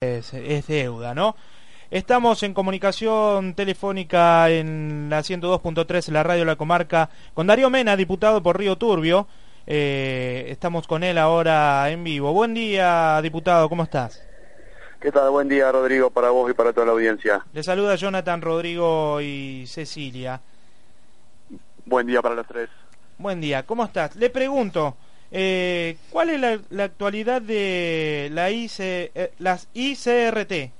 Es, es deuda, ¿no? Estamos en comunicación telefónica en la 102.3, la radio la comarca, con Darío Mena, diputado por Río Turbio. Eh, estamos con él ahora en vivo. Buen día, diputado, ¿cómo estás? ¿Qué tal? Buen día, Rodrigo, para vos y para toda la audiencia. Le saluda Jonathan, Rodrigo y Cecilia. Buen día para los tres. Buen día, ¿cómo estás? Le pregunto, eh, ¿cuál es la, la, actualidad de la IC, eh, las ICRT?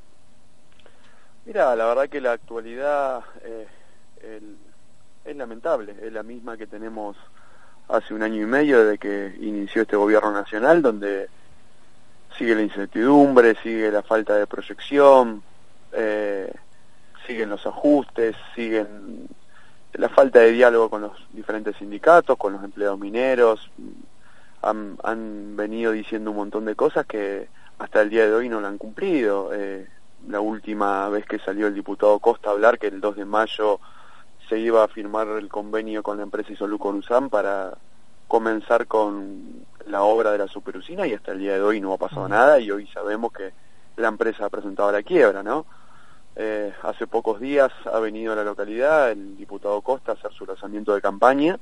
Mira, la verdad que la actualidad eh, el, es lamentable, es la misma que tenemos hace un año y medio desde que inició este gobierno nacional, donde sigue la incertidumbre, sigue la falta de proyección, eh, siguen los ajustes, siguen la falta de diálogo con los diferentes sindicatos, con los empleados mineros, han, han venido diciendo un montón de cosas que hasta el día de hoy no lo han cumplido. Eh, la última vez que salió el diputado Costa a hablar que el 2 de mayo se iba a firmar el convenio con la empresa Nusam para comenzar con la obra de la superusina y hasta el día de hoy no ha pasado nada y hoy sabemos que la empresa ha presentado la quiebra, ¿no? Eh, hace pocos días ha venido a la localidad el diputado Costa a hacer su lanzamiento de campaña,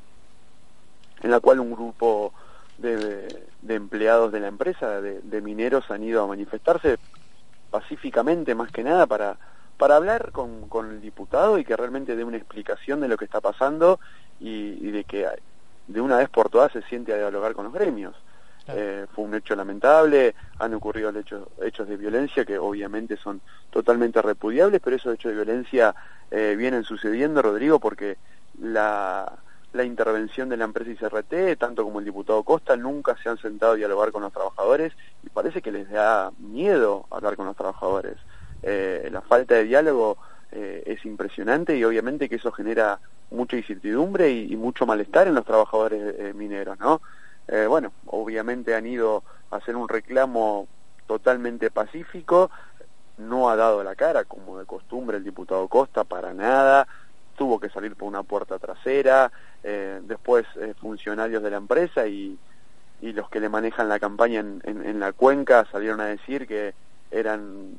en la cual un grupo de, de empleados de la empresa, de, de mineros, han ido a manifestarse pacíficamente más que nada para, para hablar con, con el diputado y que realmente dé una explicación de lo que está pasando y, y de que de una vez por todas se siente a dialogar con los gremios. Claro. Eh, fue un hecho lamentable, han ocurrido hechos, hechos de violencia que obviamente son totalmente repudiables, pero esos hechos de violencia eh, vienen sucediendo, Rodrigo, porque la, la intervención de la empresa ICRT, tanto como el diputado Costa, nunca se han sentado a dialogar con los trabajadores y parece que les da miedo hablar con los trabajadores. Eh, la falta de diálogo eh, es impresionante y obviamente que eso genera mucha incertidumbre y, mucho malestar en los trabajadores eh, mineros, ¿no? Eh, bueno, obviamente han ido a hacer un reclamo totalmente pacífico, no ha dado la cara, como de costumbre el diputado Costa, para nada, tuvo que salir por una puerta trasera, eh, después eh, funcionarios de la empresa y, y, los que le manejan la campaña en, en, la cuenca salieron a decir que eran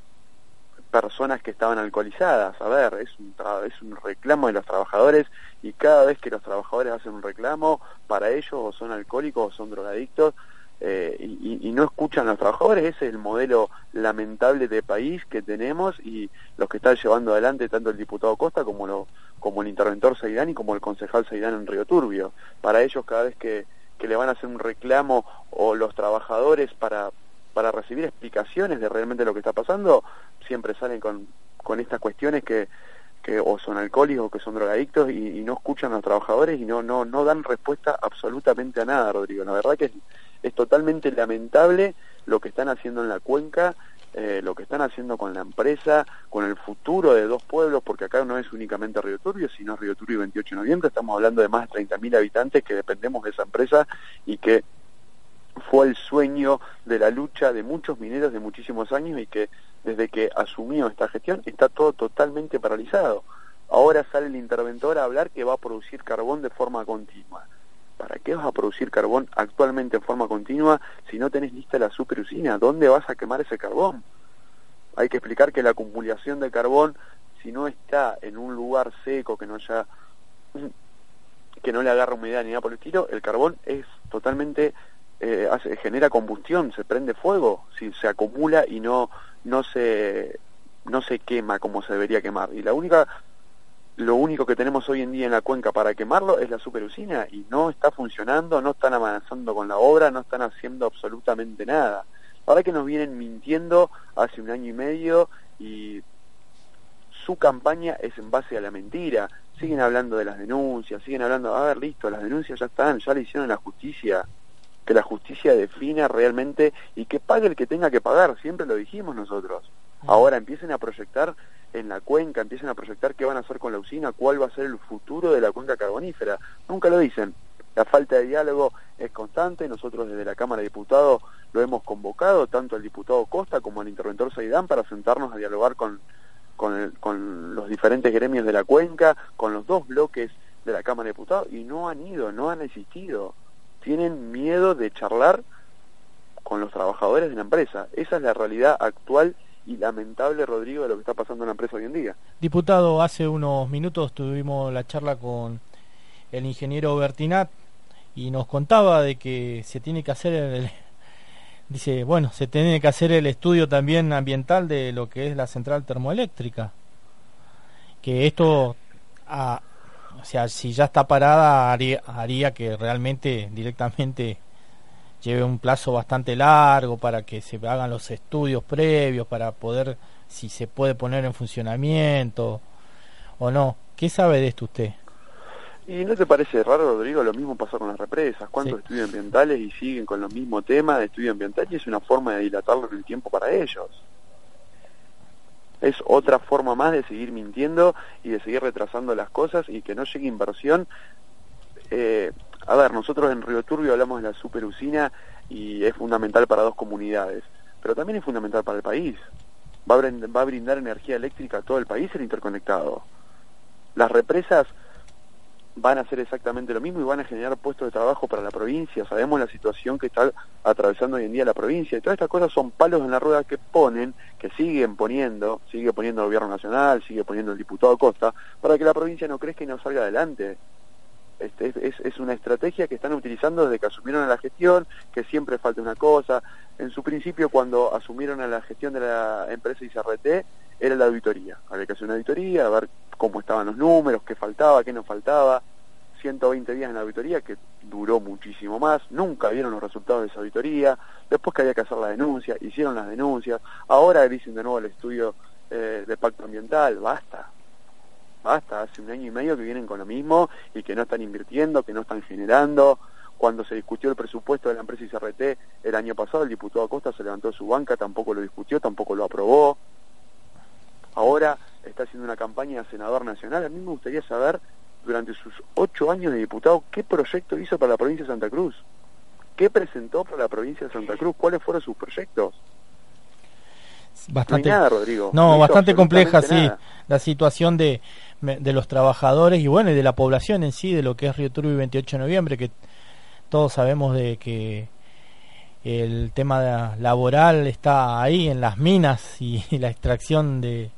personas que estaban alcoholizadas. A ver, es un, es un reclamo de los trabajadores y cada vez que los trabajadores hacen un reclamo, para ellos o son alcohólicos o son drogadictos, eh, y, y, no escuchan a los trabajadores, ese es el modelo lamentable de país que tenemos y los que están llevando adelante tanto el diputado Costa como, lo, como el interventor Saidán y como el concejal Saidán en Río Turbio. Para ellos cada vez que, que le van a hacer un reclamo o los trabajadores para, para recibir explicaciones de realmente lo que está pasando, siempre salen con, con estas cuestiones que, que o son alcohólicos que son drogadictos y, no escuchan a los trabajadores y no, no, no dan respuesta absolutamente a nada, Rodrigo. La verdad que es, es totalmente lamentable lo que están haciendo en la cuenca, eh, lo que están haciendo con la empresa, con el futuro de dos pueblos, porque acá no es únicamente Río Turbio, sino Río Turbio y 28 de noviembre, estamos hablando de más de 30.000 habitantes que dependemos de esa empresa y que fue el sueño de la lucha de muchos mineros de muchísimos años y que desde que asumió esta gestión está todo totalmente paralizado. Ahora sale el interventor a hablar que va a producir carbón de forma continua. ¿Para qué vas a producir carbón actualmente en forma continua si no tenés lista la superusina? ¿Dónde vas a quemar ese carbón? Hay que explicar que la acumulación de carbón, si no está en un lugar seco, que no haya que no le agarra humedad ni nada por el estilo, el carbón es totalmente eh, hace, genera combustión, se prende fuego, si se acumula y no no se no se quema como se debería quemar. Y la única lo único que tenemos hoy en día en la cuenca para quemarlo es la superusina y no está funcionando, no están avanzando con la obra, no están haciendo absolutamente nada. Ahora que nos vienen mintiendo hace un año y medio y su campaña es en base a la mentira. Siguen hablando de las denuncias, siguen hablando, a ver, listo, las denuncias ya están, ya le hicieron la justicia. Que la justicia defina realmente y que pague el que tenga que pagar, siempre lo dijimos nosotros. Ahora empiecen a proyectar en la cuenca, empiecen a proyectar qué van a hacer con la usina, cuál va a ser el futuro de la cuenca carbonífera. Nunca lo dicen. La falta de diálogo es constante, nosotros desde la Cámara de Diputados lo hemos convocado, tanto al diputado Costa como al interventor Saidán, para sentarnos a dialogar con, con, con los diferentes gremios de la cuenca, con los dos bloques de la Cámara de Diputados, y no han ido, no han existido. Tienen miedo de charlar con los trabajadores de la empresa. Esa es la realidad actual y lamentable, Rodrigo, de lo que está pasando en la empresa hoy en día. Diputado, hace unos minutos tuvimos la charla con el ingeniero Bertinat y nos contaba de que se tiene que hacer el, dice, bueno, se tiene que hacer el estudio también ambiental de lo que es la central termoeléctrica. Que esto, ah, o sea, si ya está parada, haría, haría que realmente directamente lleve un plazo bastante largo para que se hagan los estudios previos para poder si se puede poner en funcionamiento o no. ¿Qué sabe de esto usted? ¿Y no te parece raro, Rodrigo? Lo mismo pasó con las represas. ¿Cuántos estudios ambientales y siguen con los mismos temas de estudio ambiental? Y es una forma de dilatarlo en el tiempo para ellos. Es otra forma más de seguir mintiendo y de seguir retrasando las cosas y que no llegue inversión eh, a ver, nosotros en Río Turbio hablamos de la superusina y es fundamental para dos comunidades, pero también es fundamental para el país. Va a, va a brindar energía eléctrica a todo el país el interconectado. Las represas van a hacer exactamente lo mismo y van a generar puestos de trabajo para la provincia. Sabemos la situación que está atravesando hoy en día la provincia. Y todas estas cosas son palos en la rueda que ponen, que siguen poniendo, sigue poniendo el gobierno nacional, sigue poniendo el diputado Costa, para que la provincia no crezca y no salga adelante. Este, es, una estrategia que están utilizando desde que asumieron a la gestión, que siempre falta una cosa. En su principio, cuando asumieron a la gestión de la empresa ICRT, era la auditoría. Había que hacer una auditoría, a ver cómo estaban los números, qué faltaba, qué no faltaba. 120 días en la auditoría, que duró muchísimo más, nunca vieron los resultados de esa auditoría, después que había que hacer la denuncia, hicieron las denuncias, ahora dicen de nuevo el estudio eh, de pacto ambiental, basta, Basta, hace un año y medio que vienen con lo mismo y que no están invirtiendo, que no están generando. Cuando se discutió el presupuesto de la empresa ICRT el año pasado, el diputado Acosta se levantó de su banca, tampoco lo discutió, tampoco lo aprobó. Ahora está haciendo una campaña de senador nacional. A mí me gustaría saber, durante sus ocho años de diputado, qué proyecto hizo para la provincia de Santa Cruz. ¿Qué presentó para la provincia de Santa Cruz? ¿Cuáles fueron sus proyectos? bastante no, Rodrigo. no, bastante compleja sí la situación de, de los trabajadores y bueno y de la población en sí de lo que es Río Turbio 28 de noviembre que todos sabemos de que el tema laboral está ahí en las minas y, la extracción de,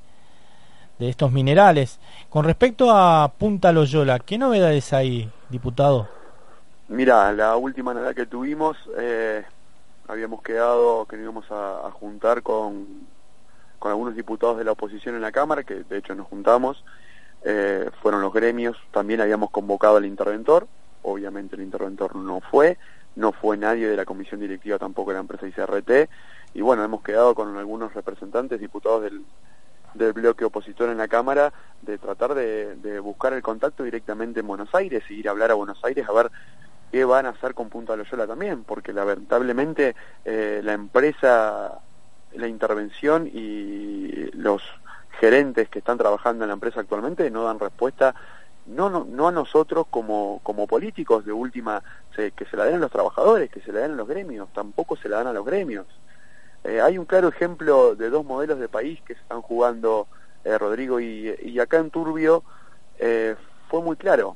de estos minerales. Con respecto a Punta Loyola, ¿qué novedades hay, diputado? Mira, la última novedad que tuvimos, eh, habíamos quedado que íbamos a juntar con con algunos diputados de la oposición en la Cámara, que de hecho nos juntamos, eh, fueron los gremios, también habíamos convocado al interventor, obviamente el interventor no fue, no fue nadie de la comisión directiva tampoco de la empresa ICRT, y bueno, hemos quedado con algunos representantes, diputados del, del bloque opositor en la Cámara, de tratar de, de, buscar el contacto directamente en Buenos Aires y ir a hablar a Buenos Aires a ver qué van a hacer con Punta Loyola también, porque lamentablemente eh, la empresa la intervención y los gerentes que están trabajando en la empresa actualmente no dan respuesta no, no, no a nosotros como, como políticos de última, que se la den a los trabajadores, que se la den a los gremios, tampoco se la dan a los gremios. Eh, hay un claro ejemplo de dos modelos de país que están jugando eh, Rodrigo y, y, acá en Turbio eh, fue muy claro,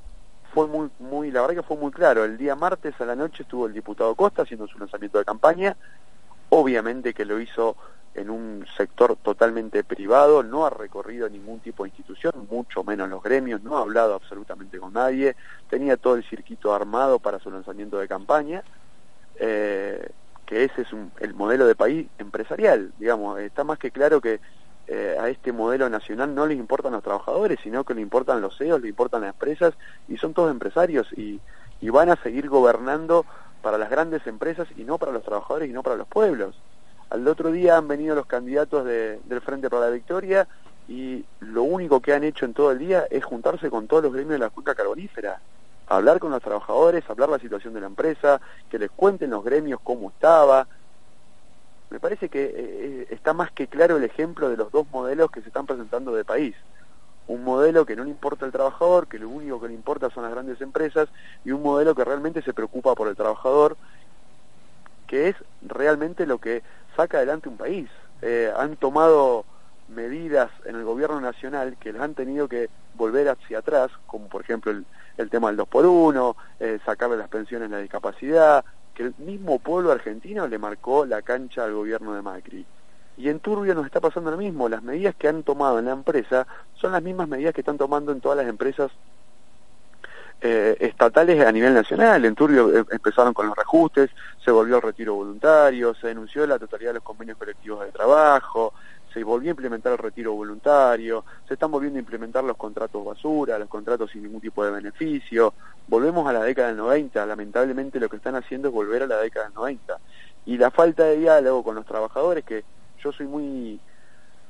fue muy, muy, la verdad que fue muy claro. El día martes a la noche estuvo el diputado Costa haciendo su lanzamiento de campaña, obviamente que lo hizo en un sector totalmente privado, no ha recorrido ningún tipo de institución, mucho menos los gremios, no ha hablado absolutamente con nadie, tenía todo el circuito armado para su lanzamiento de campaña, eh, que ese es el modelo de país empresarial, digamos, está más que claro que eh, a este modelo nacional no les importan los trabajadores, sino que le importan los CEOs, le importan las empresas, y son todos empresarios, y, van a seguir gobernando para las grandes empresas y no para los trabajadores y no para los pueblos. Al otro día han venido los candidatos del Frente para la Victoria y lo único que han hecho en todo el día es juntarse con todos los gremios de la cuenca carbonífera. Hablar con los trabajadores, hablar la situación de la empresa, que les cuenten los gremios cómo estaba. Me parece que eh, está más que claro el ejemplo de los dos modelos que se están presentando de país. Un modelo que no le importa al trabajador, que lo único que le importa son las grandes empresas, y un modelo que realmente se preocupa por el trabajador, que es realmente lo que saca adelante un país. Eh, han tomado medidas en el gobierno nacional que les han tenido que volver hacia atrás, como por ejemplo el, el tema del 2 por 1 eh, sacarle las pensiones a la discapacidad, que el mismo pueblo argentino le marcó la cancha al gobierno de Macri. Y en Turbio nos está pasando lo mismo, las medidas que han tomado en la empresa son las mismas medidas que están tomando en todas las empresas eh, estatales a nivel nacional. En Turbio eh, empezaron con los reajustes, se volvió al retiro voluntario, se denunció la totalidad de los convenios colectivos de trabajo, se volvió a implementar el retiro voluntario, se están volviendo a implementar los contratos basura, los contratos sin ningún tipo de beneficio, volvemos a la década del 90, lamentablemente lo que están haciendo es volver a la década del 90. Y la falta de diálogo con los trabajadores, que yo soy muy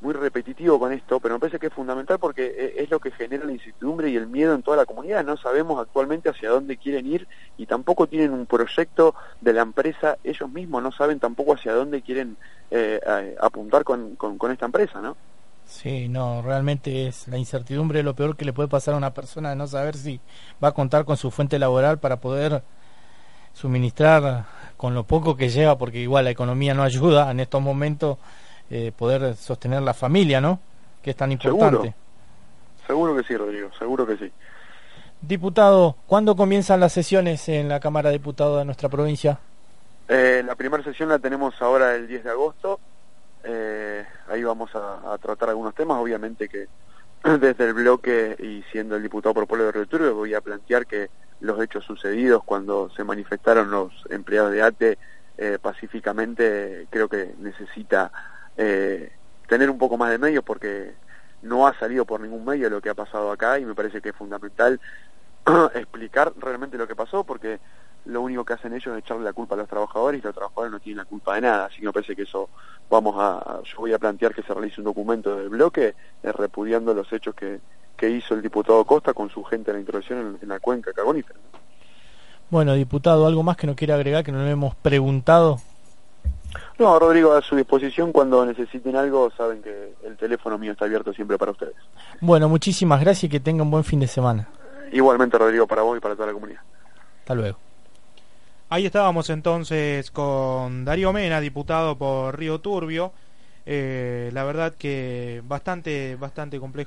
muy repetitivo con esto, pero me parece que es fundamental porque e, es lo que genera la incertidumbre y el miedo en toda la comunidad. No sabemos actualmente hacia dónde quieren ir y tampoco tienen un proyecto de la empresa ellos mismos, no saben tampoco hacia dónde quieren eh, apuntar con, con, esta empresa, ¿no? Sí, no, realmente es la incertidumbre lo peor que le puede pasar a una persona de no saber si va a contar con su fuente laboral para poder suministrar con lo poco que lleva, porque igual la economía no ayuda en estos momentos eh, poder sostener la familia, ¿no? Que es tan importante. Seguro. que sí, Rodrigo, seguro que sí. Diputado, ¿cuándo comienzan las sesiones en la Cámara de Diputados de nuestra provincia? Eh, la primera sesión la tenemos ahora el 10 de agosto. Eh, ahí vamos a, tratar algunos temas. Obviamente que desde el bloque y siendo el diputado por Pueblo de Río voy a plantear que los hechos sucedidos cuando se manifestaron los empleados de ATE eh, pacíficamente creo que necesita eh, tener un poco más de medios porque no ha salido por ningún medio lo que ha pasado acá y me parece que es fundamental explicar realmente lo que pasó porque lo único que hacen ellos es echarle la culpa a los trabajadores y los trabajadores no tienen la culpa de nada, así que me parece que eso vamos a, yo voy a plantear que se realice un documento del bloque eh, repudiando los hechos que, que hizo el diputado Costa con su gente en la introducción en, la cuenca carbonífera. Bueno, diputado, ¿algo más que no quiera agregar que no le hemos preguntado? No, Rodrigo, a su disposición cuando necesiten algo, saben que el teléfono mío está abierto siempre para ustedes. Bueno, muchísimas gracias y que tengan un buen fin de semana. Igualmente, Rodrigo, para vos y para toda la comunidad. Hasta luego. Ahí estábamos entonces con Darío Mena, diputado por Río Turbio. Eh, la verdad que bastante, bastante complejo.